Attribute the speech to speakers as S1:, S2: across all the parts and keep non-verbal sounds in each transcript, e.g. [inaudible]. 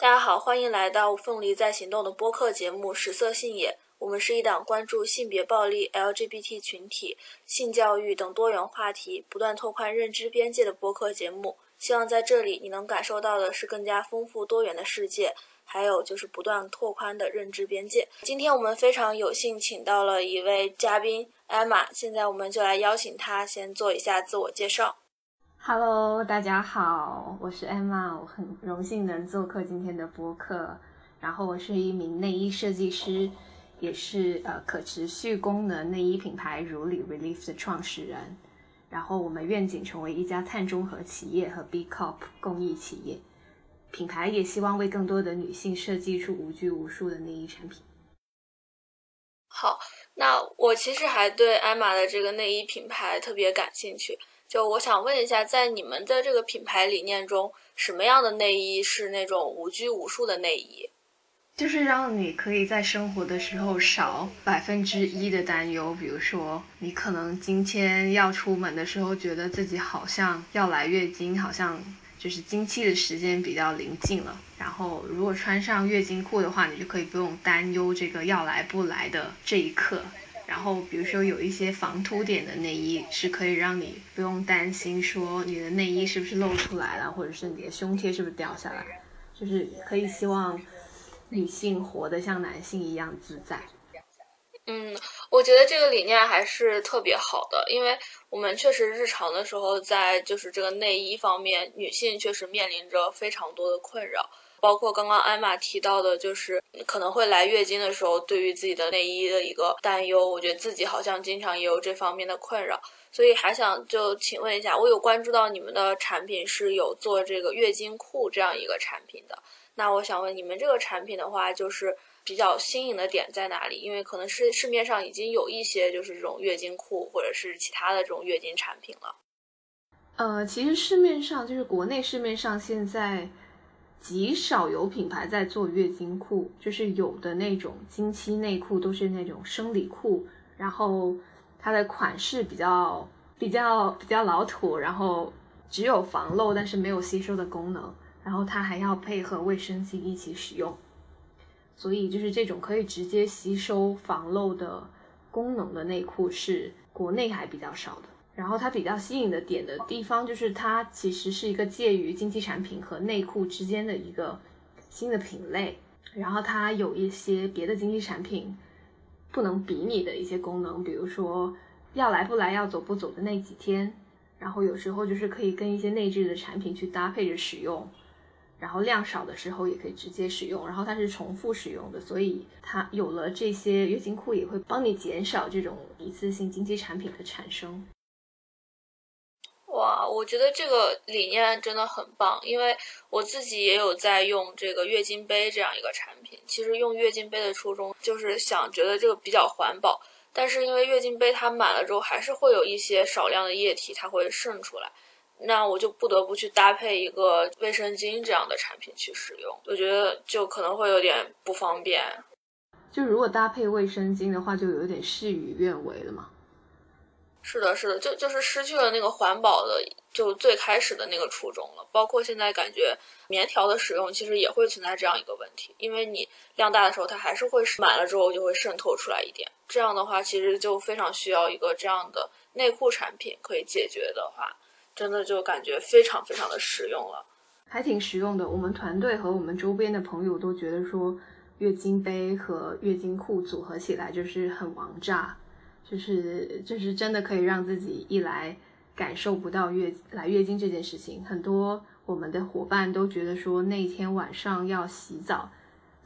S1: 大家好，欢迎来到凤梨在行动的播客节目《食色性也》。我们是一档关注性别暴力、LGBT 群体、性教育等多元话题，不断拓宽认知边界的播客节目。希望在这里你能感受到的是更加丰富多元的世界，还有就是不断拓宽的认知边界。今天我们非常有幸请到了一位嘉宾艾玛，现在我们就来邀请她先做一下自我介绍。
S2: Hello，大家好，我是 Emma，我很荣幸能做客今天的播客。然后我是一名内衣设计师。也是呃可持续功能内衣品牌如里 Relief 的创始人，然后我们愿景成为一家碳中和企业和 B Corp 公益企业，品牌也希望为更多的女性设计出无拘无束的内衣产品。
S1: 好，那我其实还对艾玛的这个内衣品牌特别感兴趣，就我想问一下，在你们的这个品牌理念中，什么样的内衣是那种无拘无束的内衣？
S2: 就是让你可以在生活的时候少百分之一的担忧，比如说你可能今天要出门的时候，觉得自己好像要来月经，好像就是经期的时间比较临近了。然后如果穿上月经裤的话，你就可以不用担忧这个要来不来的这一刻。然后比如说有一些防凸点的内衣，是可以让你不用担心说你的内衣是不是露出来了，或者是你的胸贴是不是掉下来，就是可以希望。女性活得像男性一样自在。
S1: 嗯，我觉得这个理念还是特别好的，因为我们确实日常的时候，在就是这个内衣方面，女性确实面临着非常多的困扰，包括刚刚艾玛提到的，就是可能会来月经的时候，对于自己的内衣的一个担忧。我觉得自己好像经常也有这方面的困扰，所以还想就请问一下，我有关注到你们的产品是有做这个月经裤这样一个产品的。那我想问你们这个产品的话，就是比较新颖的点在哪里？因为可能是市面上已经有一些就是这种月经裤或者是其他的这种月经产品了。
S2: 呃，其实市面上就是国内市面上现在极少有品牌在做月经裤，就是有的那种经期内裤都是那种生理裤，然后它的款式比较比较比较老土，然后只有防漏但是没有吸收的功能。然后它还要配合卫生巾一起使用，所以就是这种可以直接吸收防漏的功能的内裤是国内还比较少的。然后它比较吸引的点的地方就是它其实是一个介于经济产品和内裤之间的一个新的品类。然后它有一些别的经济产品不能比拟的一些功能，比如说要来不来、要走不走的那几天。然后有时候就是可以跟一些内置的产品去搭配着使用。然后量少的时候也可以直接使用，然后它是重复使用的，所以它有了这些月经裤也会帮你减少这种一次性经期产品的产生。
S1: 哇，我觉得这个理念真的很棒，因为我自己也有在用这个月经杯这样一个产品。其实用月经杯的初衷就是想觉得这个比较环保，但是因为月经杯它满了之后还是会有一些少量的液体它会渗出来。那我就不得不去搭配一个卫生巾这样的产品去使用，我觉得就可能会有点不方便。
S2: 就如果搭配卫生巾的话，就有点事与愿违了嘛。
S1: 是的，是的，就就是失去了那个环保的，就最开始的那个初衷了。包括现在感觉棉条的使用，其实也会存在这样一个问题，因为你量大的时候，它还是会满了之后就会渗透出来一点。这样的话，其实就非常需要一个这样的内裤产品可以解决的话。真的就感觉非常非常的实用了，
S2: 还挺实用的。我们团队和我们周边的朋友都觉得说，月经杯和月经裤组合起来就是很王炸，就是就是真的可以让自己一来感受不到月来月经这件事情。很多我们的伙伴都觉得说，那天晚上要洗澡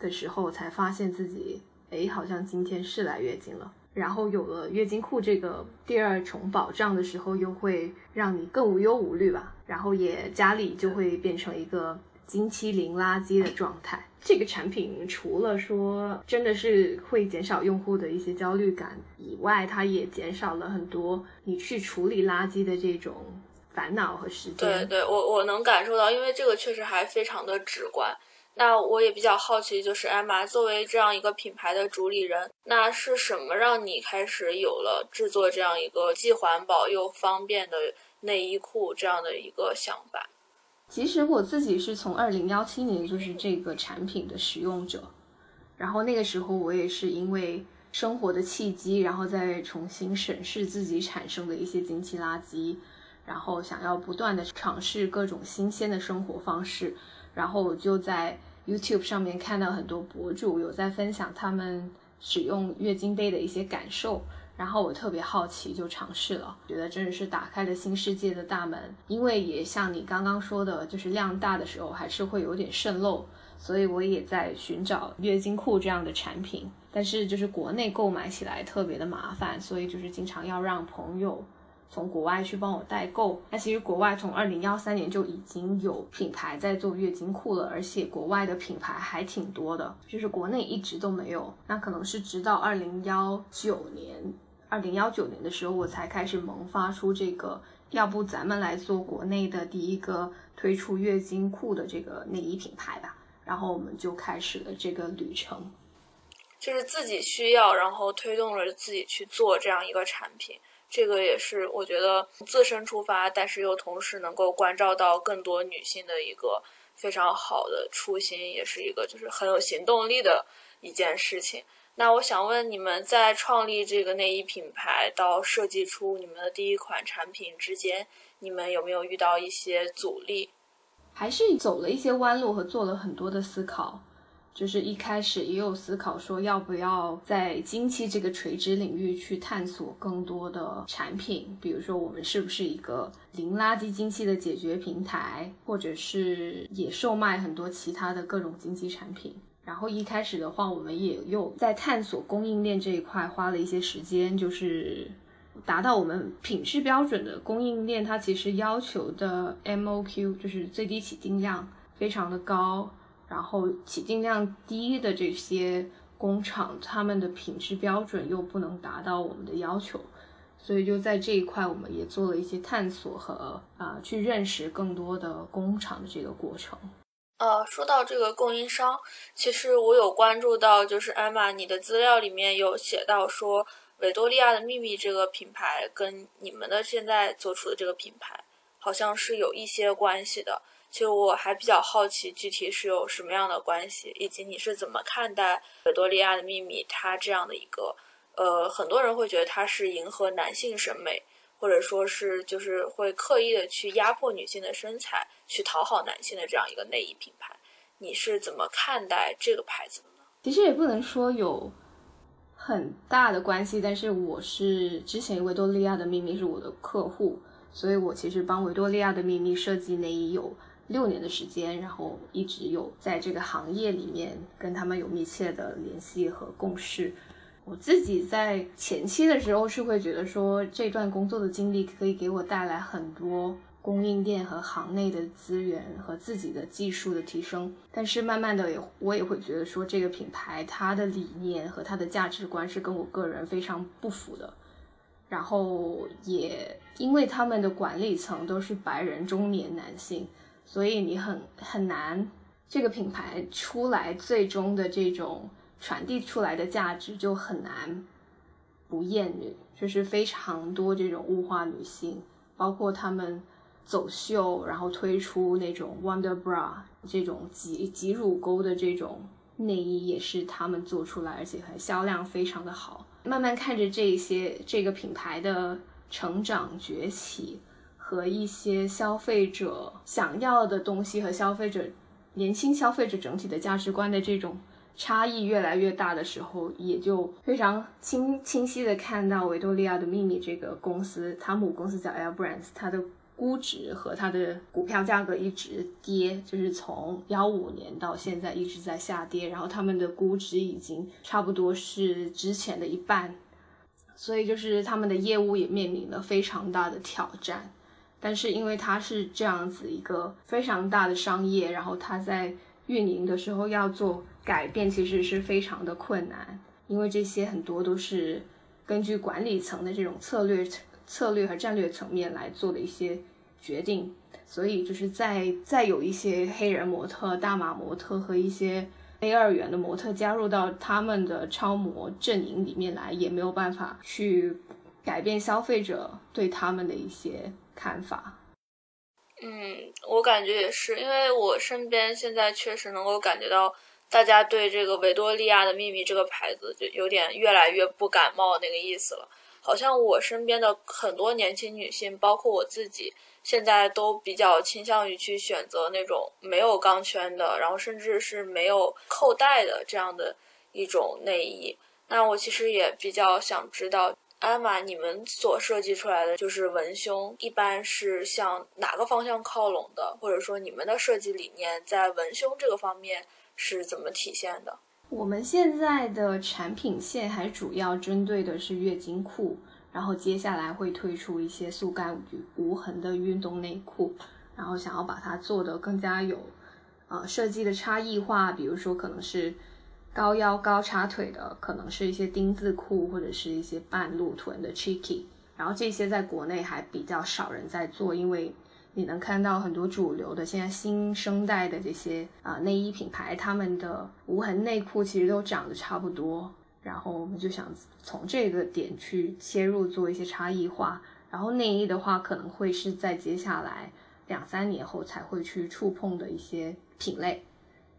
S2: 的时候才发现自己，哎，好像今天是来月经了。然后有了月经裤这个第二重保障的时候，又会让你更无忧无虑吧。然后也家里就会变成一个经期零垃圾的状态。这个产品除了说真的是会减少用户的一些焦虑感以外，它也减少了很多你去处理垃圾的这种烦恼和时间。
S1: 对对，我我能感受到，因为这个确实还非常的直观。那我也比较好奇，就是艾玛作为这样一个品牌的主理人，那是什么让你开始有了制作这样一个既环保又方便的内衣裤这样的一个想法？
S2: 其实我自己是从二零幺七年就是这个产品的使用者，然后那个时候我也是因为生活的契机，然后再重新审视自己产生的一些经期垃圾，然后想要不断的尝试各种新鲜的生活方式，然后我就在 YouTube 上面看到很多博主有在分享他们使用月经杯的一些感受。然后我特别好奇，就尝试了，觉得真的是打开了新世界的大门。因为也像你刚刚说的，就是量大的时候还是会有点渗漏，所以我也在寻找月经裤这样的产品。但是就是国内购买起来特别的麻烦，所以就是经常要让朋友从国外去帮我代购。那其实国外从二零幺三年就已经有品牌在做月经裤了，而且国外的品牌还挺多的，就是国内一直都没有。那可能是直到二零幺九年。二零幺九年的时候，我才开始萌发出这个，要不咱们来做国内的第一个推出月经裤的这个内衣品牌吧。然后我们就开始了这个旅程，
S1: 就是自己需要，然后推动了自己去做这样一个产品。这个也是我觉得自身出发，但是又同时能够关照到更多女性的一个非常好的初心，也是一个就是很有行动力的一件事情。那我想问你们，在创立这个内衣品牌到设计出你们的第一款产品之间，你们有没有遇到一些阻力？
S2: 还是走了一些弯路和做了很多的思考？就是一开始也有思考说，要不要在经期这个垂直领域去探索更多的产品，比如说我们是不是一个零垃圾经期的解决平台，或者是也售卖很多其他的各种经期产品。然后一开始的话，我们也又在探索供应链这一块花了一些时间，就是达到我们品质标准的供应链，它其实要求的 MOQ 就是最低起订量非常的高，然后起订量低的这些工厂，他们的品质标准又不能达到我们的要求，所以就在这一块，我们也做了一些探索和啊，去认识更多的工厂的这个过程。
S1: 呃，说到这个供应商，其实我有关注到，就是艾玛，你的资料里面有写到说，维多利亚的秘密这个品牌跟你们的现在做出的这个品牌，好像是有一些关系的。其实我还比较好奇，具体是有什么样的关系，以及你是怎么看待维多利亚的秘密它这样的一个，呃，很多人会觉得它是迎合男性审美。或者说是就是会刻意的去压迫女性的身材，去讨好男性的这样一个内衣品牌，你是怎么看待这个牌子的呢？
S2: 其实也不能说有很大的关系，但是我是之前维多利亚的秘密是我的客户，所以我其实帮维多利亚的秘密设计内衣有六年的时间，然后一直有在这个行业里面跟他们有密切的联系和共事。我自己在前期的时候是会觉得说，这段工作的经历可以给我带来很多供应链和行内的资源和自己的技术的提升。但是慢慢的也，我也会觉得说，这个品牌它的理念和它的价值观是跟我个人非常不符的。然后也因为他们的管理层都是白人中年男性，所以你很很难这个品牌出来最终的这种。传递出来的价值就很难不厌女，就是非常多这种物化女性，包括他们走秀，然后推出那种 Wonder Bra 这种挤挤乳沟的这种内衣，也是他们做出来，而且还销量非常的好。慢慢看着这些这个品牌的成长崛起，和一些消费者想要的东西和消费者年轻消费者整体的价值观的这种。差异越来越大的时候，也就非常清清晰的看到维多利亚的秘密这个公司，它母公司叫 Air Brands，它的估值和它的股票价格一直跌，就是从幺五年到现在一直在下跌，然后他们的估值已经差不多是之前的一半，所以就是他们的业务也面临了非常大的挑战。但是因为它是这样子一个非常大的商业，然后它在运营的时候要做。改变其实是非常的困难，因为这些很多都是根据管理层的这种策略、策略和战略层面来做的一些决定，所以就是在再有一些黑人模特、大码模特和一些 A 二元的模特加入到他们的超模阵营里面来，也没有办法去改变消费者对他们的一些看法。
S1: 嗯，我感觉也是，因为我身边现在确实能够感觉到，大家对这个维多利亚的秘密这个牌子就有点越来越不感冒那个意思了。好像我身边的很多年轻女性，包括我自己，现在都比较倾向于去选择那种没有钢圈的，然后甚至是没有扣带的这样的一种内衣。那我其实也比较想知道。艾玛，你们所设计出来的就是文胸，一般是向哪个方向靠拢的？或者说，你们的设计理念在文胸这个方面是怎么体现的？
S2: 我们现在的产品线还主要针对的是月经裤，然后接下来会推出一些速干无痕的运动内裤，然后想要把它做得更加有，呃，设计的差异化，比如说可能是。高腰高叉腿的可能是一些丁字裤或者是一些半露臀的 cheeky，然后这些在国内还比较少人在做，因为你能看到很多主流的现在新生代的这些啊内衣品牌，他们的无痕内裤其实都长得差不多，然后我们就想从这个点去切入做一些差异化，然后内衣的话可能会是在接下来两三年后才会去触碰的一些品类。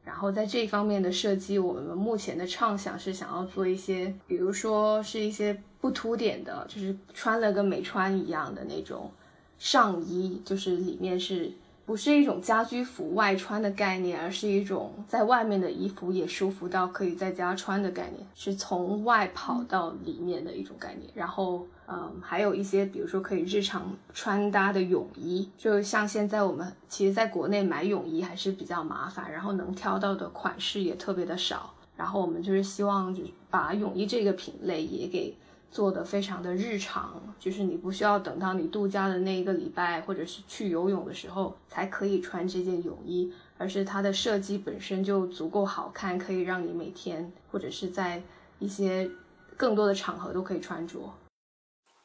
S2: 然后在这方面的设计，我们目前的畅想是想要做一些，比如说是一些不凸点的，就是穿了跟没穿一样的那种上衣，就是里面是。不是一种家居服外穿的概念，而是一种在外面的衣服也舒服到可以在家穿的概念，是从外跑到里面的一种概念。然后，嗯，还有一些，比如说可以日常穿搭的泳衣，就像现在我们其实在国内买泳衣还是比较麻烦，然后能挑到的款式也特别的少。然后我们就是希望，就把泳衣这个品类也给。做的非常的日常，就是你不需要等到你度假的那一个礼拜，或者是去游泳的时候才可以穿这件泳衣，而是它的设计本身就足够好看，可以让你每天或者是在一些更多的场合都可以穿着。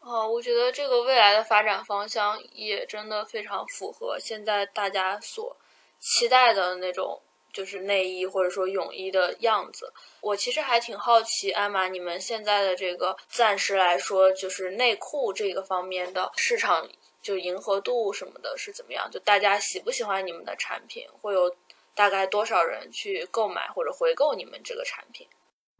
S1: 哦，我觉得这个未来的发展方向也真的非常符合现在大家所期待的那种。就是内衣或者说泳衣的样子，我其实还挺好奇，艾玛，你们现在的这个暂时来说，就是内裤这个方面的市场，就迎合度什么的是怎么样？就大家喜不喜欢你们的产品？会有大概多少人去购买或者回购你们这个产品？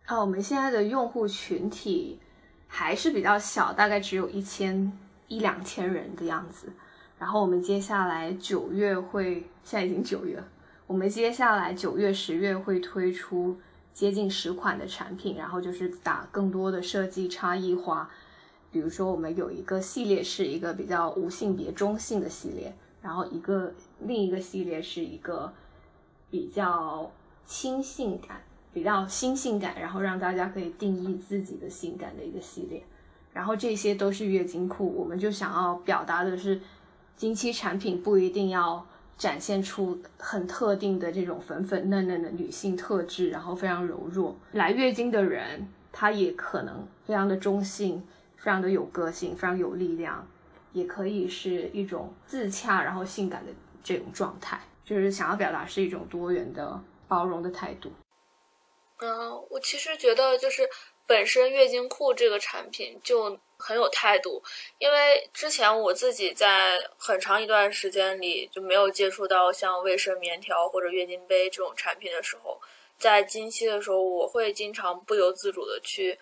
S2: 啊，我们现在的用户群体还是比较小，大概只有一千一两千人的样子。然后我们接下来九月会，现在已经九月了。我们接下来九月、十月会推出接近十款的产品，然后就是打更多的设计差异化。比如说，我们有一个系列是一个比较无性别、中性的系列，然后一个另一个系列是一个比较轻性感、比较新性感，然后让大家可以定义自己的性感的一个系列。然后这些都是月经裤，我们就想要表达的是，经期产品不一定要。展现出很特定的这种粉粉嫩嫩的女性特质，然后非常柔弱。来月经的人，她也可能非常的中性，非常的有个性，非常有力量，也可以是一种自洽然后性感的这种状态。就是想要表达是一种多元的包容的态度。
S1: 嗯，我其实觉得就是本身月经裤这个产品就。很有态度，因为之前我自己在很长一段时间里就没有接触到像卫生棉条或者月经杯这种产品的时候，在经期的时候，我会经常不由自主的去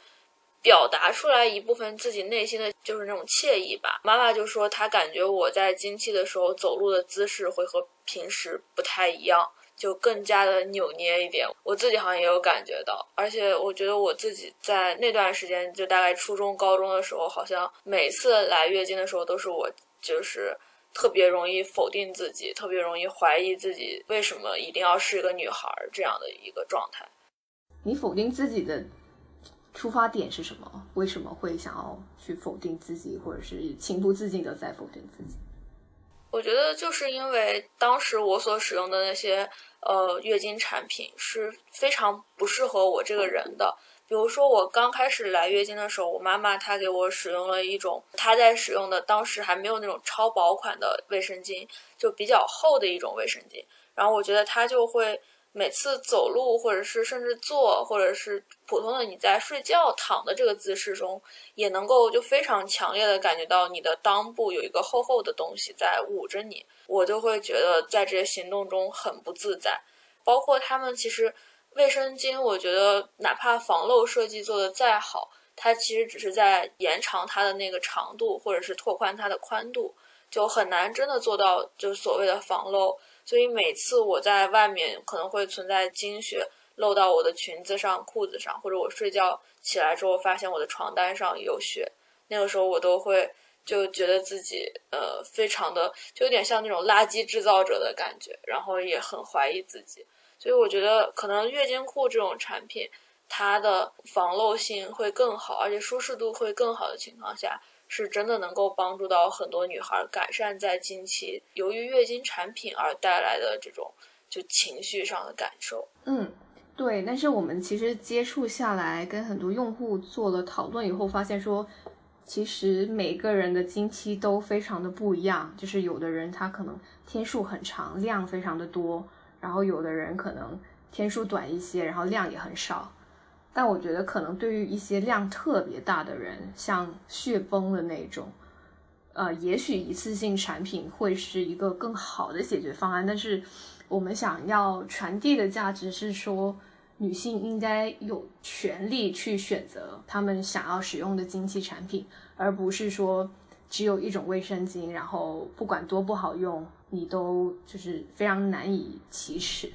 S1: 表达出来一部分自己内心的就是那种惬意吧。妈妈就说她感觉我在经期的时候走路的姿势会和平时不太一样。就更加的扭捏一点，我自己好像也有感觉到，而且我觉得我自己在那段时间，就大概初中、高中的时候，好像每次来月经的时候，都是我就是特别容易否定自己，特别容易怀疑自己为什么一定要是一个女孩这样的一个状态。
S2: 你否定自己的出发点是什么？为什么会想要去否定自己，或者是情不自禁的在否定自己？
S1: 我觉得就是因为当时我所使用的那些。呃，月经产品是非常不适合我这个人的。比如说，我刚开始来月经的时候，我妈妈她给我使用了一种她在使用的当时还没有那种超薄款的卫生巾，就比较厚的一种卫生巾。然后我觉得它就会每次走路，或者是甚至坐，或者是普通的你在睡觉躺的这个姿势中，也能够就非常强烈的感觉到你的裆部有一个厚厚的东西在捂着你，我就会觉得在这些行动中很不自在。包括他们其实卫生巾，我觉得哪怕防漏设计做的再好，它其实只是在延长它的那个长度，或者是拓宽它的宽度，就很难真的做到就所谓的防漏。所以每次我在外面可能会存在经血漏到我的裙子上、裤子上，或者我睡觉起来之后发现我的床单上有血，那个时候我都会就觉得自己呃非常的就有点像那种垃圾制造者的感觉，然后也很怀疑自己。所以我觉得可能月经裤这种产品，它的防漏性会更好，而且舒适度会更好的情况下。是真的能够帮助到很多女孩改善在经期由于月经产品而带来的这种就情绪上的感受。
S2: 嗯，对。但是我们其实接触下来，跟很多用户做了讨论以后，发现说，其实每个人的经期都非常的不一样。就是有的人他可能天数很长，量非常的多；然后有的人可能天数短一些，然后量也很少。但我觉得，可能对于一些量特别大的人，像血崩的那种，呃，也许一次性产品会是一个更好的解决方案。但是，我们想要传递的价值是说，女性应该有权利去选择她们想要使用的经期产品，而不是说只有一种卫生巾，然后不管多不好用，你都就是非常难以启齿。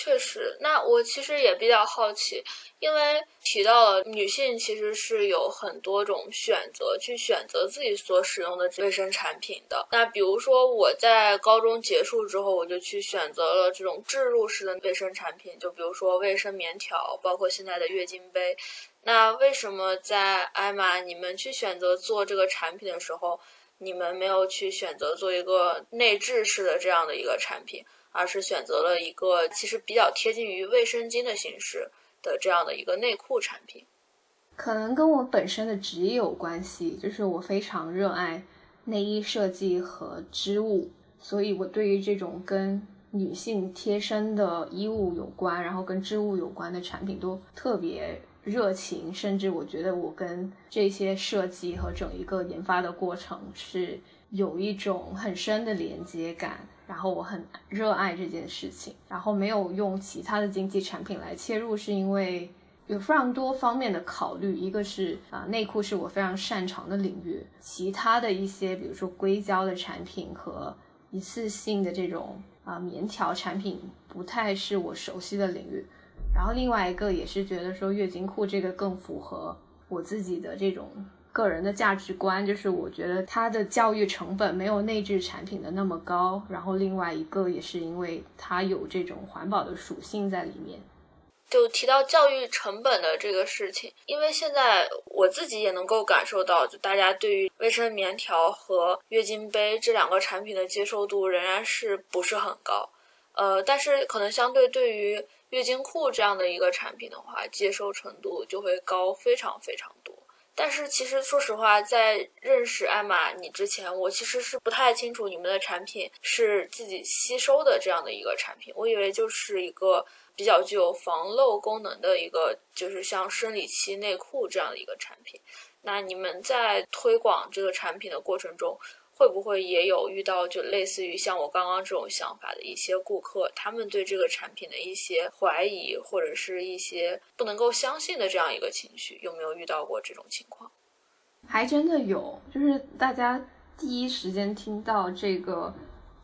S1: 确实，那我其实也比较好奇，因为提到了女性其实是有很多种选择去选择自己所使用的卫生产品的。那比如说我在高中结束之后，我就去选择了这种置入式的卫生产品，就比如说卫生棉条，包括现在的月经杯。那为什么在艾玛你们去选择做这个产品的时候，你们没有去选择做一个内置式的这样的一个产品？而是选择了一个其实比较贴近于卫生巾的形式的这样的一个内裤产品，
S2: 可能跟我本身的职业有关系，就是我非常热爱内衣设计和织物，所以我对于这种跟女性贴身的衣物有关，然后跟织物有关的产品都特别热情，甚至我觉得我跟这些设计和整一个研发的过程是有一种很深的连接感。然后我很热爱这件事情，然后没有用其他的经济产品来切入，是因为有非常多方面的考虑。一个是啊，内裤是我非常擅长的领域，其他的一些，比如说硅胶的产品和一次性的这种啊棉条产品，不太是我熟悉的领域。然后另外一个也是觉得说月经裤这个更符合我自己的这种。个人的价值观就是，我觉得它的教育成本没有内置产品的那么高。然后另外一个也是因为它有这种环保的属性在里面。
S1: 就提到教育成本的这个事情，因为现在我自己也能够感受到，就大家对于卫生棉条和月经杯这两个产品的接受度仍然是不是很高。呃，但是可能相对对于月经裤这样的一个产品的话，接受程度就会高非常非常多。但是其实说实话，在认识艾玛你之前，我其实是不太清楚你们的产品是自己吸收的这样的一个产品。我以为就是一个比较具有防漏功能的一个，就是像生理期内裤这样的一个产品。那你们在推广这个产品的过程中，会不会也有遇到就类似于像我刚刚这种想法的一些顾客，他们对这个产品的一些怀疑或者是一些不能够相信的这样一个情绪，有没有遇到过这种情况？
S2: 还真的有，就是大家第一时间听到这个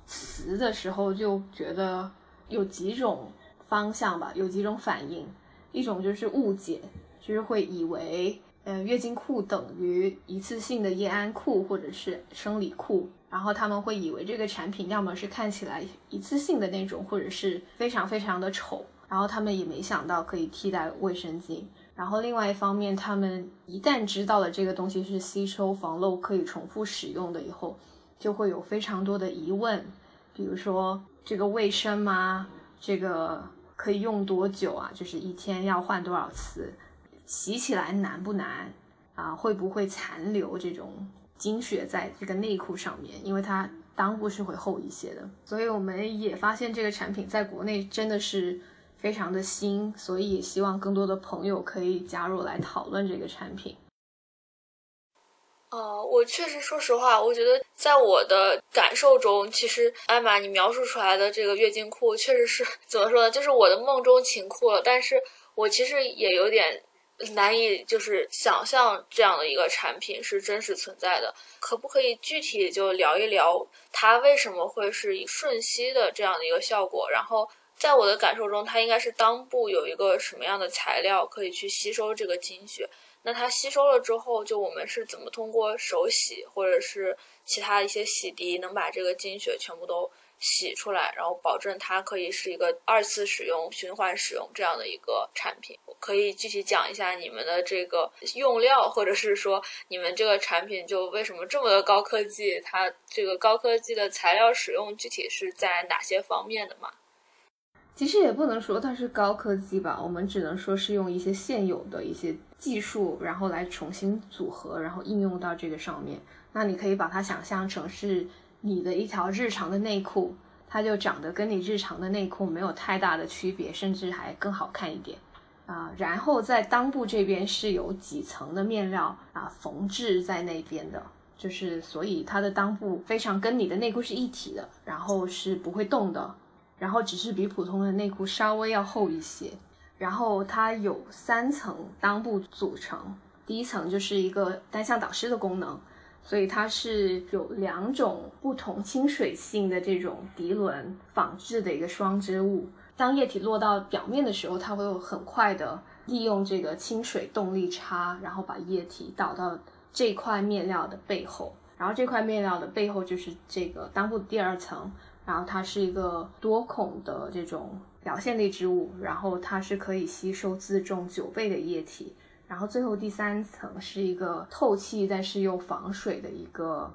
S2: 词的时候，就觉得有几种方向吧，有几种反应，一种就是误解，就是会以为。呃，月经裤等于一次性的夜安裤或者是生理裤，然后他们会以为这个产品要么是看起来一次性的那种，或者是非常非常的丑，然后他们也没想到可以替代卫生巾。然后另外一方面，他们一旦知道了这个东西是吸收防漏、可以重复使用的以后，就会有非常多的疑问，比如说这个卫生吗？这个可以用多久啊？就是一天要换多少次？洗起来难不难啊？会不会残留这种精血在这个内裤上面？因为它裆部是会厚一些的，所以我们也发现这个产品在国内真的是非常的新，所以也希望更多的朋友可以加入来讨论这个产品。
S1: 呃，我确实说实话，我觉得在我的感受中，其实艾玛你描述出来的这个月经裤确实是 [laughs] 怎么说呢？就是我的梦中情裤了。但是我其实也有点难以就是想象这样的一个产品是真实存在的。可不可以具体就聊一聊它为什么会是以瞬吸的这样的一个效果？然后在我的感受中，它应该是裆部有一个什么样的材料可以去吸收这个经血？那它吸收了之后，就我们是怎么通过手洗或者是其他一些洗涤，能把这个经血全部都洗出来，然后保证它可以是一个二次使用、循环使用这样的一个产品？可以具体讲一下你们的这个用料，或者是说你们这个产品就为什么这么的高科技？它这个高科技的材料使用具体是在哪些方面的吗？
S2: 其实也不能说它是高科技吧，我们只能说是用一些现有的一些技术，然后来重新组合，然后应用到这个上面。那你可以把它想象成是你的一条日常的内裤，它就长得跟你日常的内裤没有太大的区别，甚至还更好看一点啊。然后在裆部这边是有几层的面料啊缝制在那边的，就是所以它的裆部非常跟你的内裤是一体的，然后是不会动的。然后只是比普通的内裤稍微要厚一些，然后它有三层裆部组成，第一层就是一个单向导湿的功能，所以它是有两种不同亲水性的这种涤纶仿制的一个双织物。当液体落到表面的时候，它会很快的利用这个清水动力差，然后把液体导到这块面料的背后，然后这块面料的背后就是这个裆部第二层。然后它是一个多孔的这种表现力织物，然后它是可以吸收自重九倍的液体。然后最后第三层是一个透气但是又防水的一个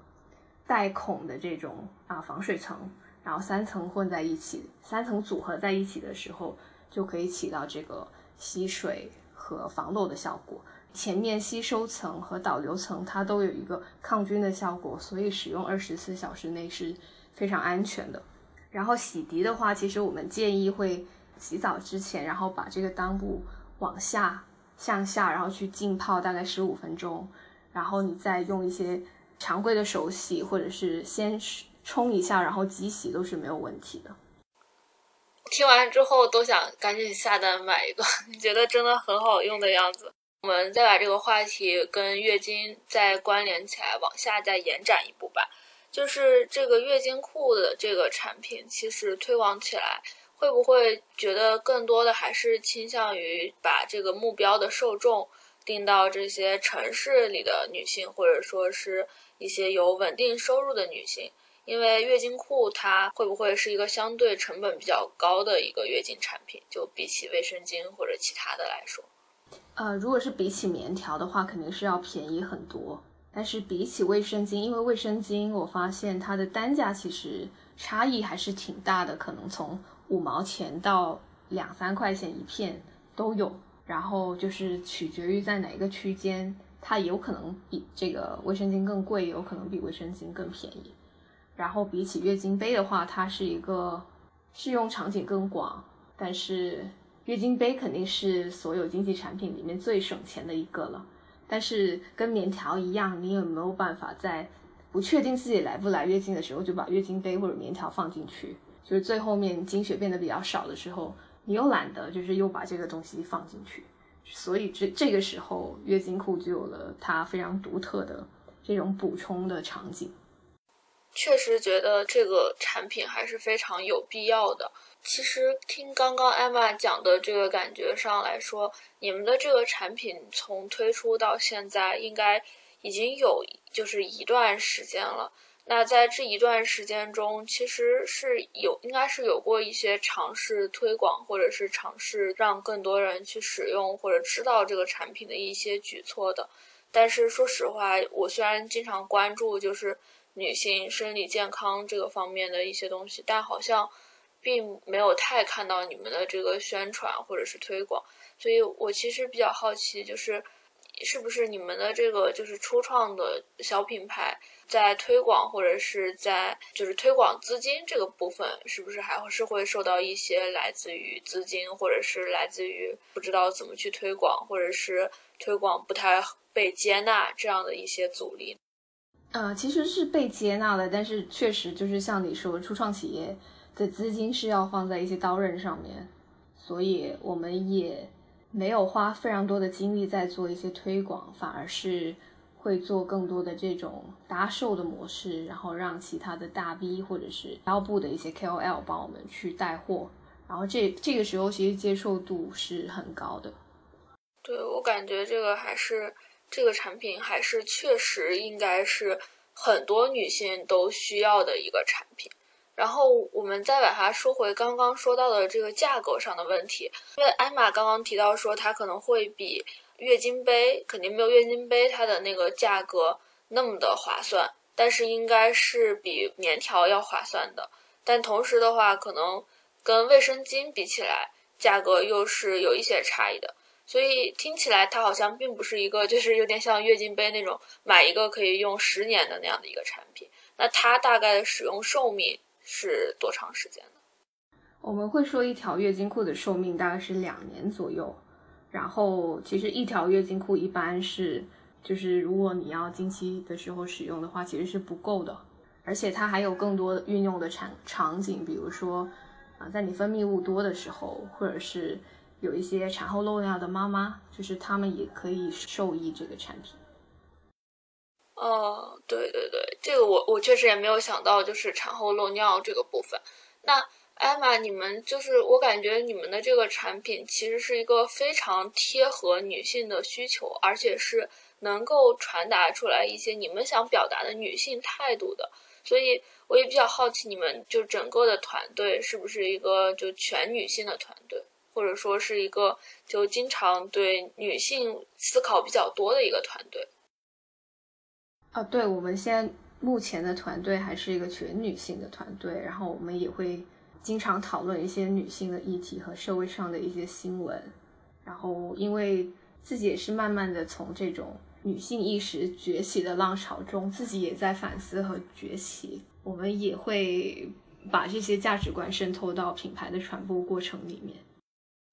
S2: 带孔的这种啊防水层。然后三层混在一起，三层组合在一起的时候，就可以起到这个吸水和防漏的效果。前面吸收层和导流层它都有一个抗菌的效果，所以使用二十四小时内是。非常安全的，然后洗涤的话，其实我们建议会洗澡之前，然后把这个裆部往下向下，然后去浸泡大概十五分钟，然后你再用一些常规的手洗，或者是先冲一下，然后机洗都是没有问题的。
S1: 听完之后都想赶紧下单买一个，[laughs] 觉得真的很好用的样子。我们再把这个话题跟月经再关联起来，往下再延展一步吧。就是这个月经裤的这个产品，其实推广起来，会不会觉得更多的还是倾向于把这个目标的受众定到这些城市里的女性，或者说是一些有稳定收入的女性？因为月经裤它会不会是一个相对成本比较高的一个月经产品？就比起卫生巾或者其他的来说，
S2: 呃，如果是比起棉条的话，肯定是要便宜很多。但是比起卫生巾，因为卫生巾我发现它的单价其实差异还是挺大的，可能从五毛钱到两三块钱一片都有。然后就是取决于在哪个区间，它有可能比这个卫生巾更贵，有可能比卫生巾更便宜。然后比起月经杯的话，它是一个适用场景更广，但是月经杯肯定是所有经济产品里面最省钱的一个了。但是跟棉条一样，你有没有办法在不确定自己来不来月经的时候，就把月经杯或者棉条放进去？就是最后面经血变得比较少的时候，你又懒得，就是又把这个东西放进去。所以这这个时候，月经裤就有了它非常独特的这种补充的场景。
S1: 确实觉得这个产品还是非常有必要的。其实听刚刚艾玛讲的这个感觉上来说，你们的这个产品从推出到现在，应该已经有就是一段时间了。那在这一段时间中，其实是有应该是有过一些尝试推广，或者是尝试让更多人去使用或者知道这个产品的一些举措的。但是说实话，我虽然经常关注就是女性生理健康这个方面的一些东西，但好像。并没有太看到你们的这个宣传或者是推广，所以我其实比较好奇，就是是不是你们的这个就是初创的小品牌，在推广或者是在就是推广资金这个部分，是不是还是会受到一些来自于资金，或者是来自于不知道怎么去推广，或者是推广不太被接纳这样的一些阻力？
S2: 呃，其实是被接纳的，但是确实就是像你说，初创企业的资金是要放在一些刀刃上面，所以我们也没有花非常多的精力在做一些推广，反而是会做更多的这种搭售的模式，然后让其他的大 V 或者是腰部的一些 KOL 帮我们去带货，然后这这个时候其实接受度是很高的。
S1: 对我感觉这个还是。这个产品还是确实应该是很多女性都需要的一个产品。然后我们再把它说回刚刚说到的这个价格上的问题，因为艾玛刚刚提到说它可能会比月经杯肯定没有月经杯它的那个价格那么的划算，但是应该是比棉条要划算的。但同时的话，可能跟卫生巾比起来，价格又是有一些差异的。所以听起来它好像并不是一个，就是有点像月经杯那种买一个可以用十年的那样的一个产品。那它大概的使用寿命是多长时间呢？
S2: 我们会说一条月经裤的寿命大概是两年左右。然后其实一条月经裤一般是，就是如果你要经期的时候使用的话，其实是不够的。而且它还有更多运用的场场景，比如说啊，在你分泌物多的时候，或者是。有一些产后漏尿的妈妈，就是她们也可以受益这个产品。
S1: 哦，对对对，这个我我确实也没有想到，就是产后漏尿这个部分。那艾玛，你们就是我感觉你们的这个产品其实是一个非常贴合女性的需求，而且是能够传达出来一些你们想表达的女性态度的。所以我也比较好奇，你们就整个的团队是不是一个就全女性的团队？或者说是一个就经常对女性思考比较多的一个团队。
S2: 啊，对，我们现在目前的团队还是一个全女性的团队，然后我们也会经常讨论一些女性的议题和社会上的一些新闻。然后，因为自己也是慢慢的从这种女性意识崛起的浪潮中，自己也在反思和崛起，我们也会把这些价值观渗透到品牌的传播过程里面。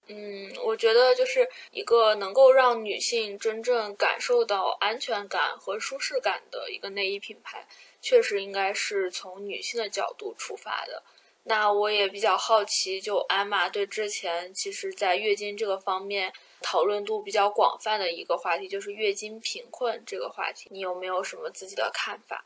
S1: 嗯，我觉得就是一个能够让女性真正感受到安全感和舒适感的一个内衣品牌，确实应该是从女性的角度出发的。那我也比较好奇，就艾玛对之前其实在月经这个方面讨论度比较广泛的一个话题，就是月经贫困这个话题，你有没有什么自己的看法？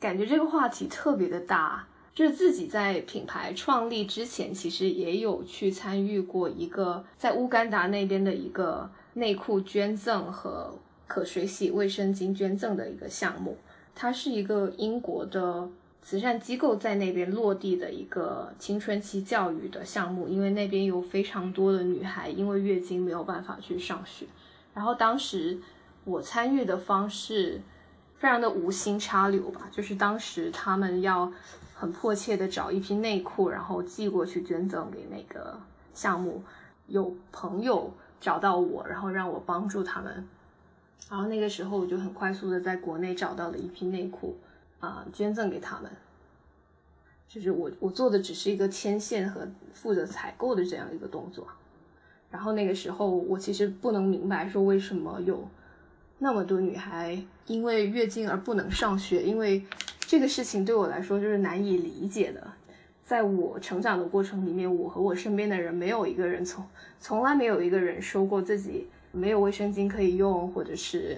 S2: 感觉这个话题特别的大。就是自己在品牌创立之前，其实也有去参与过一个在乌干达那边的一个内裤捐赠和可水洗卫生巾捐赠的一个项目。它是一个英国的慈善机构在那边落地的一个青春期教育的项目，因为那边有非常多的女孩因为月经没有办法去上学。然后当时我参与的方式非常的无心插柳吧，就是当时他们要。很迫切的找一批内裤，然后寄过去捐赠给那个项目。有朋友找到我，然后让我帮助他们。然后那个时候我就很快速的在国内找到了一批内裤，啊，捐赠给他们。就是我我做的只是一个牵线和负责采购的这样一个动作。然后那个时候我其实不能明白说为什么有那么多女孩因为月经而不能上学，因为。这个事情对我来说就是难以理解的，在我成长的过程里面，我和我身边的人没有一个人从从来没有一个人说过自己没有卫生巾可以用，或者是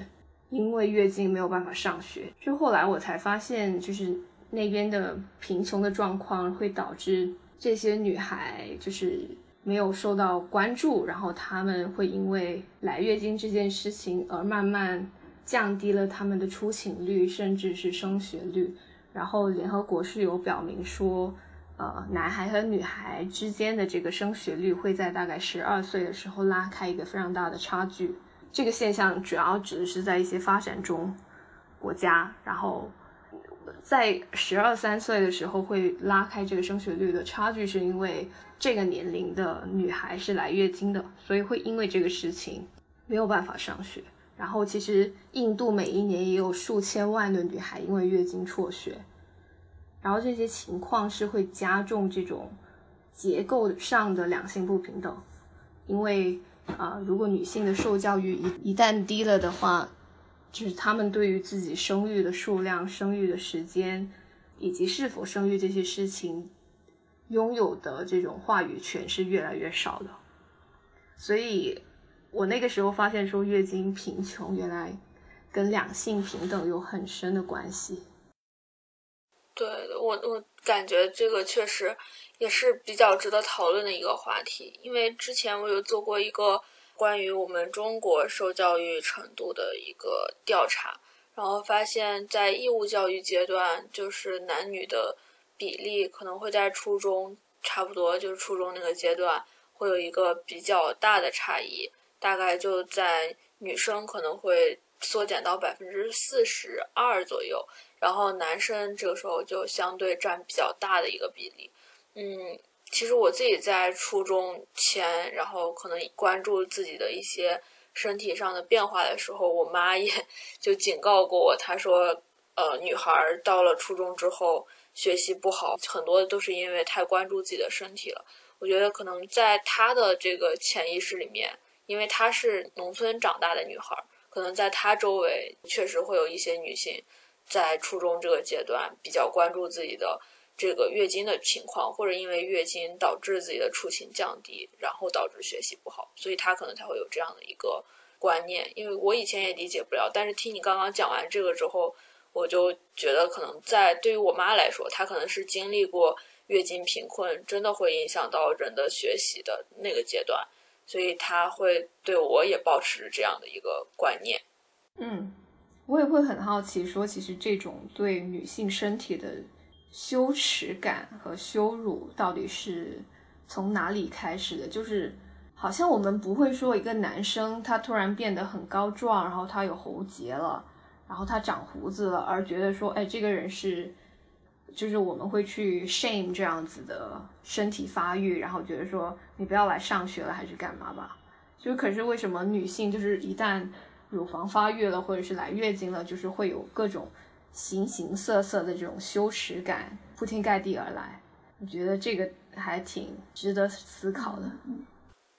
S2: 因为月经没有办法上学。就后来我才发现，就是那边的贫穷的状况会导致这些女孩就是没有受到关注，然后她们会因为来月经这件事情而慢慢。降低了他们的出勤率，甚至是升学率。然后联合国是有表明说，呃，男孩和女孩之间的这个升学率会在大概十二岁的时候拉开一个非常大的差距。这个现象主要指的是在一些发展中国家，然后在十二三岁的时候会拉开这个升学率的差距，是因为这个年龄的女孩是来月经的，所以会因为这个事情没有办法上学。然后其实印度每一年也有数千万的女孩因为月经辍学，然后这些情况是会加重这种结构上的两性不平等，因为啊，如果女性的受教育一一旦低了的话，就是她们对于自己生育的数量、生育的时间以及是否生育这些事情拥有的这种话语权是越来越少的，所以。我那个时候发现说，月经贫穷原来跟两性平等有很深的关系。
S1: 对，我我感觉这个确实也是比较值得讨论的一个话题，因为之前我有做过一个关于我们中国受教育程度的一个调查，然后发现，在义务教育阶段，就是男女的比例可能会在初中差不多，就是初中那个阶段会有一个比较大的差异。大概就在女生可能会缩减到百分之四十二左右，然后男生这个时候就相对占比较大的一个比例。嗯，其实我自己在初中前，然后可能关注自己的一些身体上的变化的时候，我妈也 [laughs] 就警告过我，她说，呃，女孩到了初中之后学习不好，很多都是因为太关注自己的身体了。我觉得可能在她的这个潜意识里面。因为她是农村长大的女孩，可能在她周围确实会有一些女性，在初中这个阶段比较关注自己的这个月经的情况，或者因为月经导致自己的出勤降低，然后导致学习不好，所以她可能才会有这样的一个观念。因为我以前也理解不了，但是听你刚刚讲完这个之后，我就觉得可能在对于我妈来说，她可能是经历过月经贫困，真的会影响到人的学习的那个阶段。所以他会对我也保持这样的一个观念。
S2: 嗯，我也会很好奇，说其实这种对女性身体的羞耻感和羞辱到底是从哪里开始的？就是好像我们不会说一个男生他突然变得很高壮，然后他有喉结了，然后他长胡子了，而觉得说，哎，这个人是。就是我们会去 shame 这样子的身体发育，然后觉得说你不要来上学了，还是干嘛吧？就可是为什么女性就是一旦乳房发育了，或者是来月经了，就是会有各种形形色色的这种羞耻感铺天盖地而来？我觉得这个还挺值得思考的。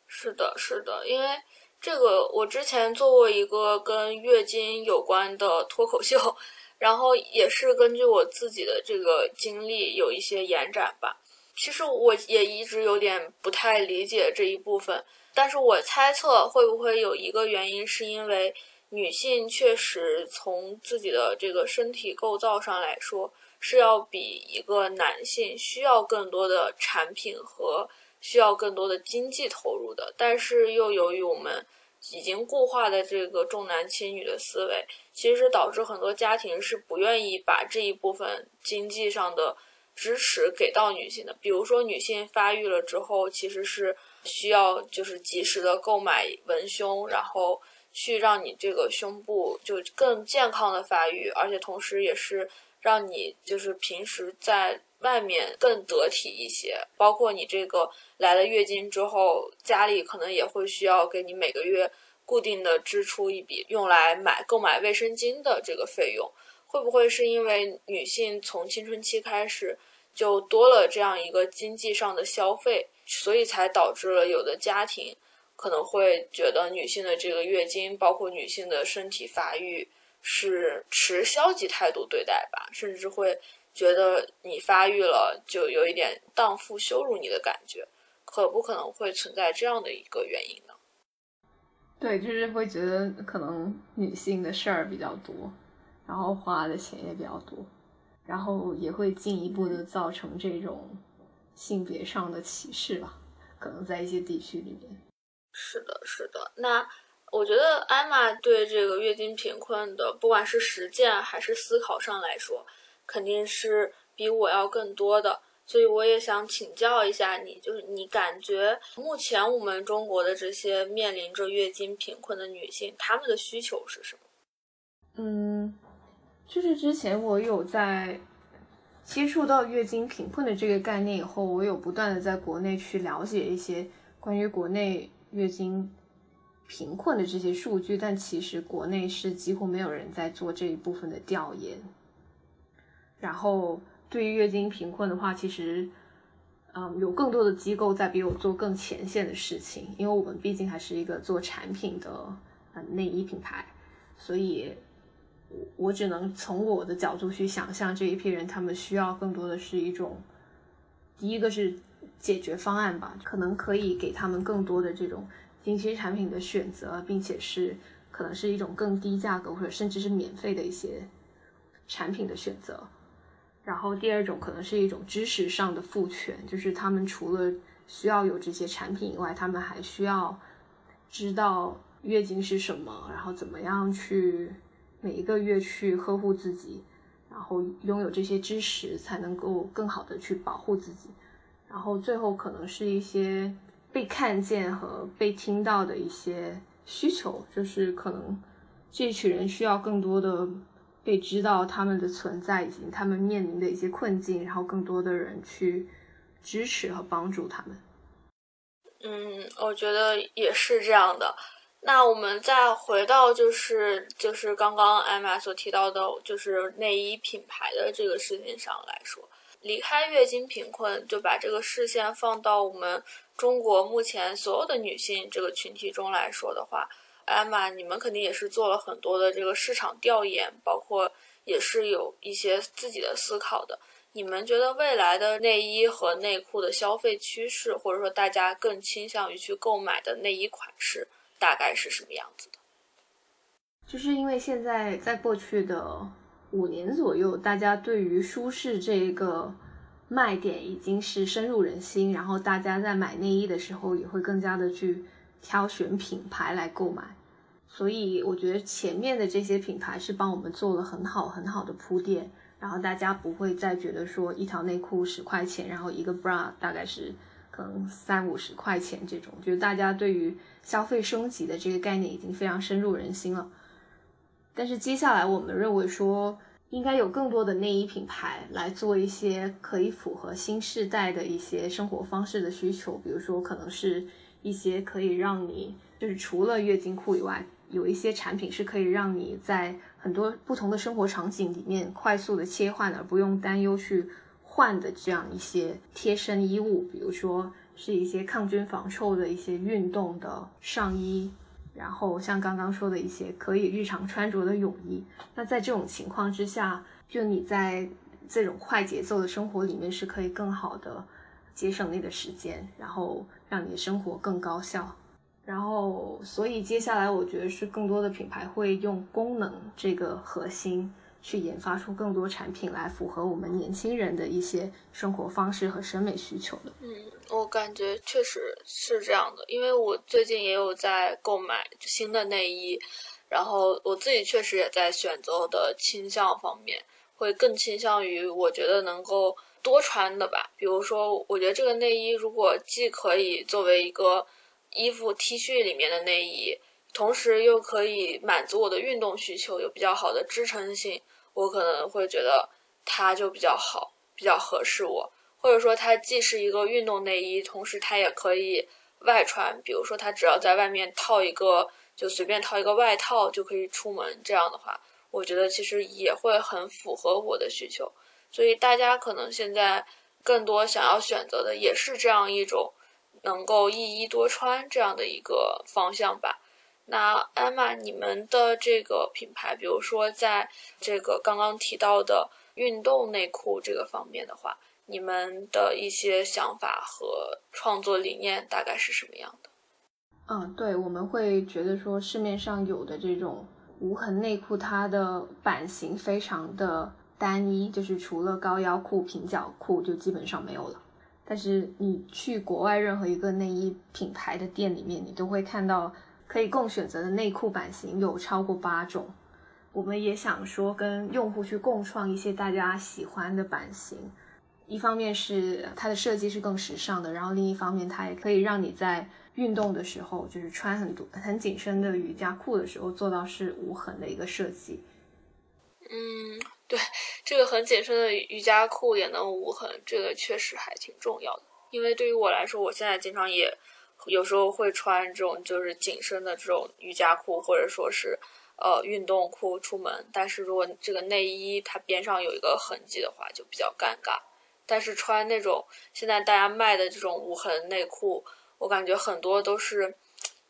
S1: 是的，是的，因为这个我之前做过一个跟月经有关的脱口秀。然后也是根据我自己的这个经历有一些延展吧。其实我也一直有点不太理解这一部分，但是我猜测会不会有一个原因，是因为女性确实从自己的这个身体构造上来说，是要比一个男性需要更多的产品和需要更多的经济投入的，但是又由于我们。已经固化的这个重男轻女的思维，其实导致很多家庭是不愿意把这一部分经济上的支持给到女性的。比如说，女性发育了之后，其实是需要就是及时的购买文胸，然后去让你这个胸部就更健康的发育，而且同时也是让你就是平时在外面更得体一些，包括你这个。来了月经之后，家里可能也会需要给你每个月固定的支出一笔，用来买购买卫生巾的这个费用。会不会是因为女性从青春期开始就多了这样一个经济上的消费，所以才导致了有的家庭可能会觉得女性的这个月经，包括女性的身体发育是持消极态度对待吧，甚至会觉得你发育了就有一点荡妇羞辱你的感觉。可不可能会存在这样的一个原因呢？
S2: 对，就是会觉得可能女性的事儿比较多，然后花的钱也比较多，然后也会进一步的造成这种性别上的歧视吧？可能在一些地区里面。
S1: 是的，是的。那我觉得艾玛对这个月经贫困的，不管是实践还是思考上来说，肯定是比我要更多的。所以我也想请教一下你，就是你感觉目前我们中国的这些面临着月经贫困的女性，她们的需求是什么？
S2: 嗯，就是之前我有在接触到月经贫困的这个概念以后，我有不断的在国内去了解一些关于国内月经贫困的这些数据，但其实国内是几乎没有人在做这一部分的调研。然后对于月经贫困的话，其实，嗯，有更多的机构在比我做更前线的事情，因为我们毕竟还是一个做产品的嗯内衣品牌，所以，我只能从我的角度去想象这一批人，他们需要更多的是一种，第一个是解决方案吧，可能可以给他们更多的这种经期产品的选择，并且是可能是一种更低价格或者甚至是免费的一些产品的选择。然后第二种可能是一种知识上的赋权，就是他们除了需要有这些产品以外，他们还需要知道月经是什么，然后怎么样去每一个月去呵护自己，然后拥有这些知识才能够更好的去保护自己。然后最后可能是一些被看见和被听到的一些需求，就是可能这群人需要更多的。被知道他们的存在以及他们面临的一些困境，然后更多的人去支持和帮助他们。
S1: 嗯，我觉得也是这样的。那我们再回到就是就是刚刚艾玛所提到的，就是内衣品牌的这个事情上来说，离开月经贫困，就把这个视线放到我们中国目前所有的女性这个群体中来说的话。艾玛，你们肯定也是做了很多的这个市场调研，包括也是有一些自己的思考的。你们觉得未来的内衣和内裤的消费趋势，或者说大家更倾向于去购买的内衣款式，大概是什么样子的？
S2: 就是因为现在在过去的五年左右，大家对于舒适这个卖点已经是深入人心，然后大家在买内衣的时候也会更加的去。挑选品牌来购买，所以我觉得前面的这些品牌是帮我们做了很好很好的铺垫，然后大家不会再觉得说一条内裤十块钱，然后一个 bra 大概是可能三五十块钱这种，就是大家对于消费升级的这个概念已经非常深入人心了。但是接下来我们认为说，应该有更多的内衣品牌来做一些可以符合新时代的一些生活方式的需求，比如说可能是。一些可以让你就是除了月经裤以外，有一些产品是可以让你在很多不同的生活场景里面快速的切换，而不用担忧去换的这样一些贴身衣物，比如说是一些抗菌防臭的一些运动的上衣，然后像刚刚说的一些可以日常穿着的泳衣。那在这种情况之下，就你在这种快节奏的生活里面是可以更好的。节省你的时间，然后让你的生活更高效。然后，所以接下来我觉得是更多的品牌会用功能这个核心去研发出更多产品来符合我们年轻人的一些生活方式和审美需求的。
S1: 嗯，我感觉确实是这样的，因为我最近也有在购买新的内衣，然后我自己确实也在选择的倾向方面会更倾向于我觉得能够。多穿的吧，比如说，我觉得这个内衣如果既可以作为一个衣服 T 恤里面的内衣，同时又可以满足我的运动需求，有比较好的支撑性，我可能会觉得它就比较好，比较合适我。或者说，它既是一个运动内衣，同时它也可以外穿，比如说，它只要在外面套一个，就随便套一个外套就可以出门。这样的话，我觉得其实也会很符合我的需求。所以大家可能现在更多想要选择的也是这样一种能够一衣多穿这样的一个方向吧。那艾玛，你们的这个品牌，比如说在这个刚刚提到的运动内裤这个方面的话，你们的一些想法和创作理念大概是什么样的？
S2: 嗯，对，我们会觉得说市面上有的这种无痕内裤，它的版型非常的。单一就是除了高腰裤、平角裤就基本上没有了。但是你去国外任何一个内衣品牌的店里面，你都会看到可以供选择的内裤版型有超过八种。我们也想说跟用户去共创一些大家喜欢的版型，一方面是它的设计是更时尚的，然后另一方面它也可以让你在运动的时候，就是穿很多很紧身的瑜伽裤的时候做到是无痕的一个设计。
S1: 嗯。对，这个很紧身的瑜伽裤也能无痕，这个确实还挺重要的。因为对于我来说，我现在经常也有时候会穿这种就是紧身的这种瑜伽裤，或者说是呃运动裤出门。但是如果这个内衣它边上有一个痕迹的话，就比较尴尬。但是穿那种现在大家卖的这种无痕内裤，我感觉很多都是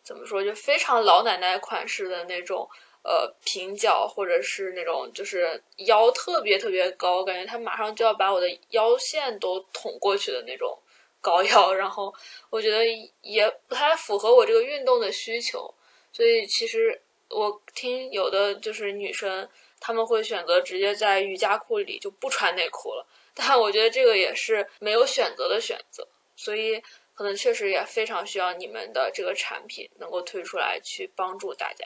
S1: 怎么说，就非常老奶奶款式的那种。呃，平角或者是那种就是腰特别特别高，感觉它马上就要把我的腰线都捅过去的那种高腰，然后我觉得也不太符合我这个运动的需求，所以其实我听有的就是女生她们会选择直接在瑜伽裤里就不穿内裤了，[laughs] 但我觉得这个也是没有选择的选择，所以可能确实也非常需要你们的这个产品能够推出来去帮助大家。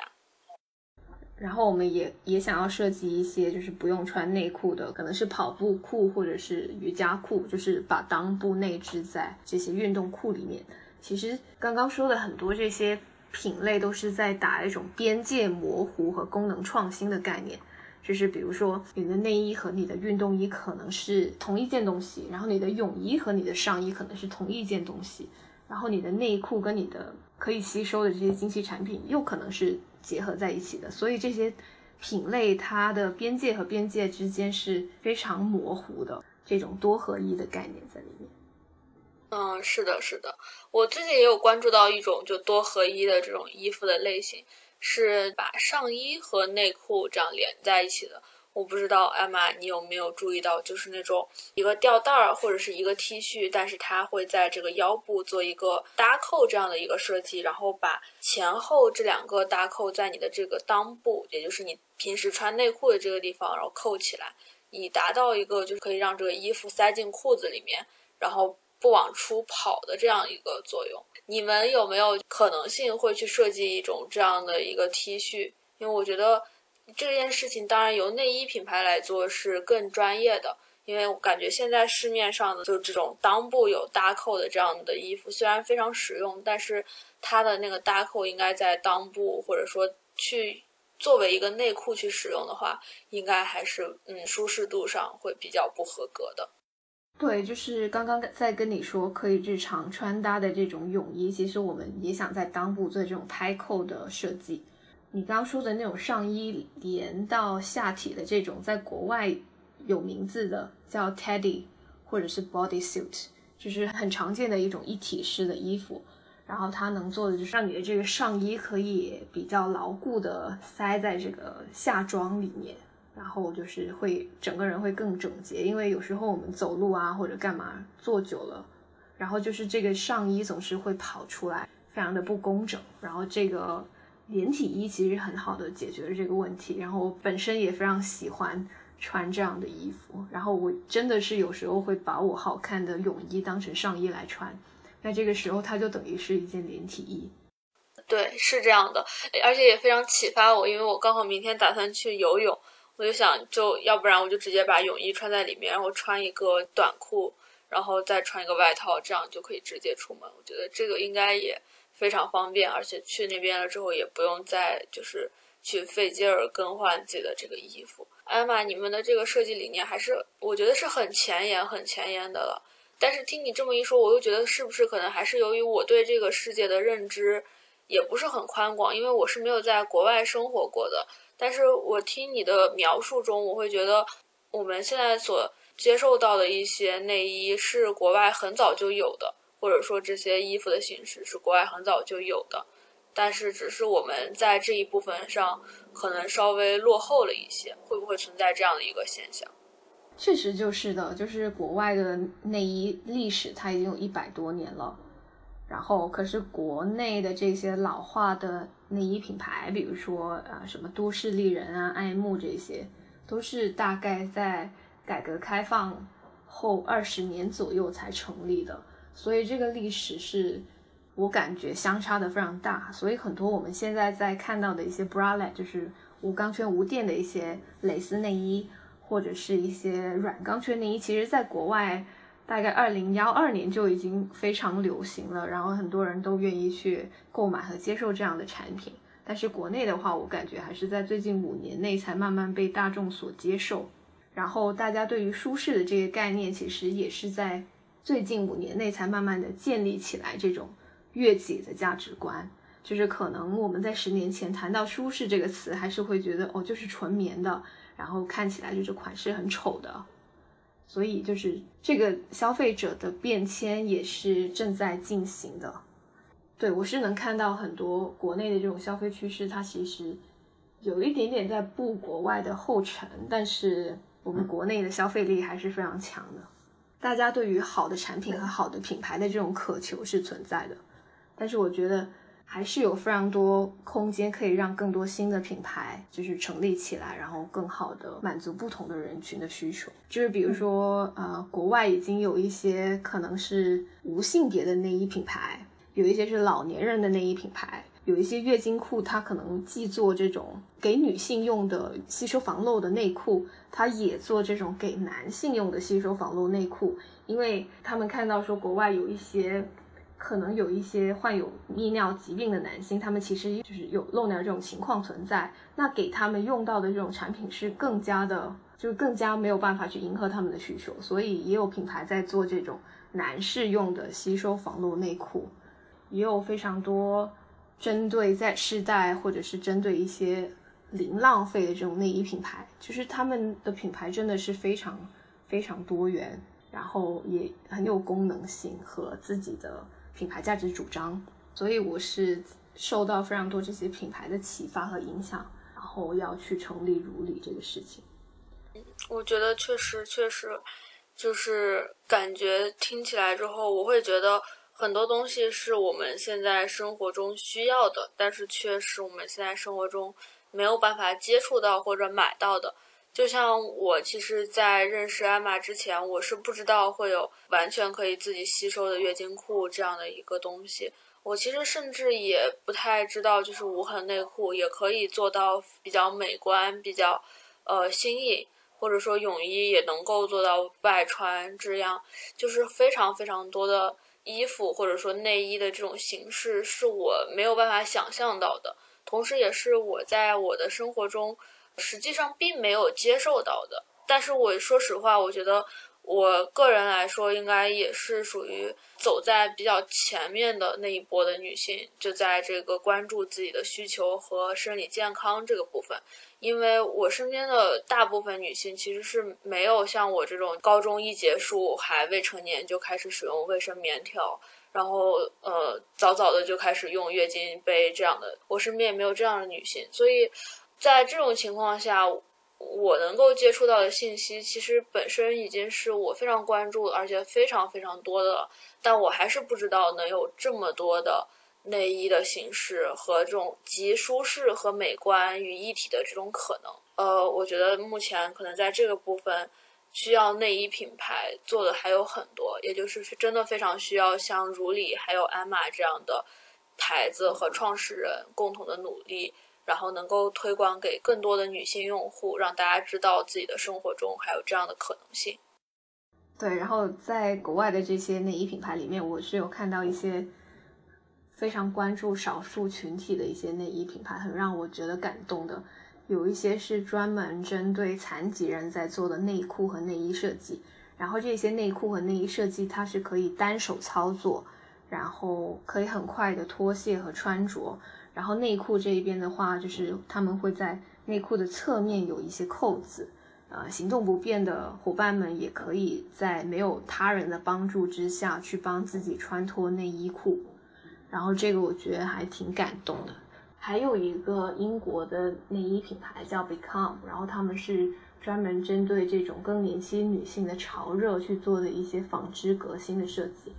S2: 然后我们也也想要设计一些，就是不用穿内裤的，可能是跑步裤或者是瑜伽裤，就是把裆部内置在这些运动裤里面。其实刚刚说的很多这些品类都是在打一种边界模糊和功能创新的概念，就是比如说你的内衣和你的运动衣可能是同一件东西，然后你的泳衣和你的上衣可能是同一件东西，然后你的内裤跟你的可以吸收的这些精细产品又可能是。结合在一起的，所以这些品类它的边界和边界之间是非常模糊的，这种多合一的概念在里面。
S1: 嗯，是的，是的，我最近也有关注到一种就多合一的这种衣服的类型，是把上衣和内裤这样连在一起的。我不知道艾玛，你有没有注意到，就是那种一个吊带儿或者是一个 T 恤，但是它会在这个腰部做一个搭扣这样的一个设计，然后把前后这两个搭扣在你的这个裆部，也就是你平时穿内裤的这个地方，然后扣起来，以达到一个就是可以让这个衣服塞进裤子里面，然后不往出跑的这样一个作用。你们有没有可能性会去设计一种这样的一个 T 恤？因为我觉得。这件事情当然由内衣品牌来做是更专业的，因为我感觉现在市面上的就这种裆部有搭扣的这样的衣服，虽然非常实用，但是它的那个搭扣应该在裆部，或者说去作为一个内裤去使用的话，应该还是嗯舒适度上会比较不合格的。
S2: 对，就是刚刚在跟你说可以日常穿搭的这种泳衣，其实我们也想在裆部做这种拍扣的设计。你刚刚说的那种上衣连到下体的这种，在国外有名字的叫 Teddy，或者是 Body Suit，就是很常见的一种一体式的衣服。然后它能做的就是让你的这个上衣可以比较牢固的塞在这个下装里面，然后就是会整个人会更整洁。因为有时候我们走路啊或者干嘛坐久了，然后就是这个上衣总是会跑出来，非常的不工整。然后这个。连体衣其实很好的解决了这个问题，然后我本身也非常喜欢穿这样的衣服，然后我真的是有时候会把我好看的泳衣当成上衣来穿，那这个时候它就等于是一件连体衣。
S1: 对，是这样的，而且也非常启发我，因为我刚好明天打算去游泳，我就想，就要不然我就直接把泳衣穿在里面，然后穿一个短裤，然后再穿一个外套，这样就可以直接出门。我觉得这个应该也。非常方便，而且去那边了之后也不用再就是去费劲儿更换自己的这个衣服。艾玛，你们的这个设计理念还是我觉得是很前沿、很前沿的了。但是听你这么一说，我又觉得是不是可能还是由于我对这个世界的认知也不是很宽广，因为我是没有在国外生活过的。但是我听你的描述中，我会觉得我们现在所接受到的一些内衣是国外很早就有的。或者说这些衣服的形式是国外很早就有的，但是只是我们在这一部分上可能稍微落后了一些，会不会存在这样的一个现象？
S2: 确实就是的，就是国外的内衣历史它已经有一百多年了，然后可是国内的这些老化的内衣品牌，比如说啊什么都市丽人啊、爱慕这些，都是大概在改革开放后二十年左右才成立的。所以这个历史是我感觉相差的非常大，所以很多我们现在在看到的一些 bralette，就是无钢圈无垫的一些蕾丝内衣，或者是一些软钢圈内衣，其实在国外大概二零幺二年就已经非常流行了，然后很多人都愿意去购买和接受这样的产品。但是国内的话，我感觉还是在最近五年内才慢慢被大众所接受，然后大家对于舒适的这个概念，其实也是在。最近五年内才慢慢的建立起来这种悦己的价值观。就是可能我们在十年前谈到舒适这个词，还是会觉得哦，就是纯棉的，然后看起来就是款式很丑的。所以就是这个消费者的变迁也是正在进行的。对我是能看到很多国内的这种消费趋势，它其实有一点点在步国外的后尘，但是我们国内的消费力还是非常强的。大家对于好的产品和好的品牌的这种渴求是存在的，但是我觉得。还是有非常多空间可以让更多新的品牌就是成立起来，然后更好的满足不同的人群的需求。就是比如说，呃，国外已经有一些可能是无性别的内衣品牌，有一些是老年人的内衣品牌，有一些月经裤，它可能既做这种给女性用的吸收防漏的内裤，它也做这种给男性用的吸收防漏内裤，因为他们看到说国外有一些。可能有一些患有泌尿疾病的男性，他们其实就是有漏尿这种情况存在。那给他们用到的这种产品是更加的，就更加没有办法去迎合他们的需求。所以也有品牌在做这种男士用的吸收防漏内裤，也有非常多针对在世代或者是针对一些零浪费的这种内衣品牌，就是他们的品牌真的是非常非常多元，然后也很有功能性和自己的。品牌价值主张，所以我是受到非常多这些品牌的启发和影响，然后要去成立如理这个事情。
S1: 我觉得确实确实，就是感觉听起来之后，我会觉得很多东西是我们现在生活中需要的，但是却是我们现在生活中没有办法接触到或者买到的。就像我其实，在认识艾玛之前，我是不知道会有完全可以自己吸收的月经裤这样的一个东西。我其实甚至也不太知道，就是无痕内裤也可以做到比较美观、比较呃新颖，或者说泳衣也能够做到外穿这样，就是非常非常多的衣服或者说内衣的这种形式是我没有办法想象到的，同时也是我在我的生活中。实际上并没有接受到的，但是我说实话，我觉得我个人来说，应该也是属于走在比较前面的那一波的女性，就在这个关注自己的需求和生理健康这个部分。因为我身边的大部分女性其实是没有像我这种高中一结束还未成年就开始使用卫生棉条，然后呃早早的就开始用月经杯这样的，我身边也没有这样的女性，所以。在这种情况下，我能够接触到的信息，其实本身已经是我非常关注，而且非常非常多的。但我还是不知道能有这么多的内衣的形式和这种集舒适和美观于一体的这种可能。呃，我觉得目前可能在这个部分，需要内衣品牌做的还有很多，也就是真的非常需要像如里还有安玛这样的牌子和创始人共同的努力。然后能够推广给更多的女性用户，让大家知道自己的生活中还有这样的可能性。
S2: 对，然后在国外的这些内衣品牌里面，我是有看到一些非常关注少数群体的一些内衣品牌，很让我觉得感动的。有一些是专门针对残疾人在做的内裤和内衣设计，然后这些内裤和内衣设计它是可以单手操作，然后可以很快的脱卸和穿着。然后内裤这一边的话，就是他们会在内裤的侧面有一些扣子，呃，行动不便的伙伴们也可以在没有他人的帮助之下去帮自己穿脱内衣裤。然后这个我觉得还挺感动的。还有一个英国的内衣品牌叫 Become，然后他们是专门针对这种更年期女性的潮热去做的一些纺织革新的设计。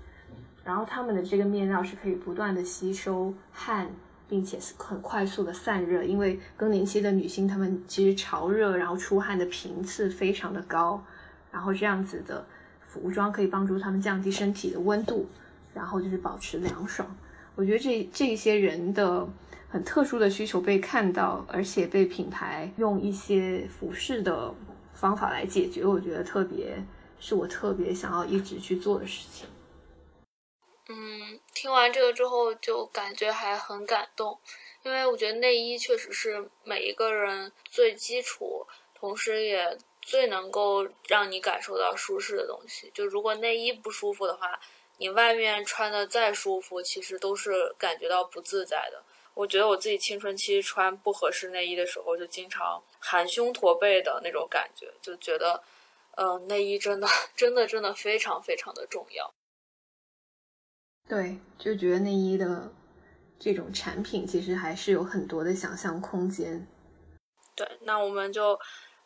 S2: 然后他们的这个面料是可以不断的吸收汗。并且是很快速的散热，因为更年期的女性她们其实潮热，然后出汗的频次非常的高，然后这样子的服装可以帮助她们降低身体的温度，然后就是保持凉爽。我觉得这这些人的很特殊的需求被看到，而且被品牌用一些服饰的方法来解决，我觉得特别是我特别想要一直去做的事情。
S1: 嗯，听完这个之后就感觉还很感动，因为我觉得内衣确实是每一个人最基础，同时也最能够让你感受到舒适的东西。就如果内衣不舒服的话，你外面穿的再舒服，其实都是感觉到不自在的。我觉得我自己青春期穿不合适内衣的时候，就经常含胸驼背的那种感觉，就觉得，嗯，内衣真的 [laughs] 真的真的非常非常的重要。
S2: 对，就觉得内衣的这种产品其实还是有很多的想象空间。
S1: 对，那我们就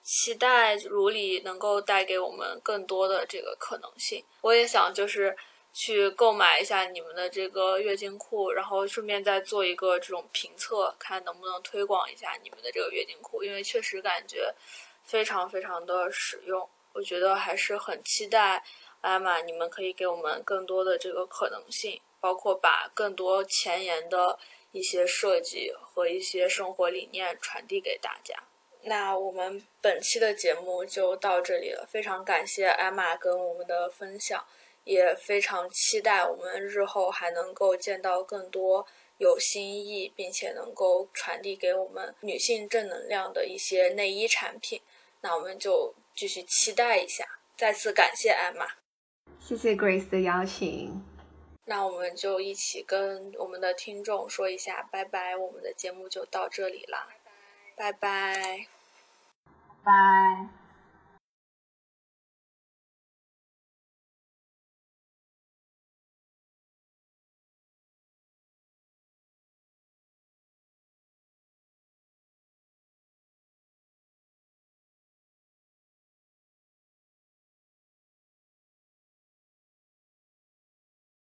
S1: 期待如里能够带给我们更多的这个可能性。我也想就是。去购买一下你们的这个月经裤，然后顺便再做一个这种评测，看能不能推广一下你们的这个月经裤，因为确实感觉非常非常的实用。我觉得还是很期待艾玛，你们可以给我们更多的这个可能性，包括把更多前沿的一些设计和一些生活理念传递给大家。那我们本期的节目就到这里了，非常感谢艾玛跟我们的分享。也非常期待我们日后还能够见到更多有新意，并且能够传递给我们女性正能量的一些内衣产品。那我们就继续期待一下。再次感谢艾玛，
S2: 谢谢 Grace 的邀请。
S1: 那我们就一起跟我们的听众说一下拜拜，我们的节目就到这里啦，拜拜，
S2: 拜。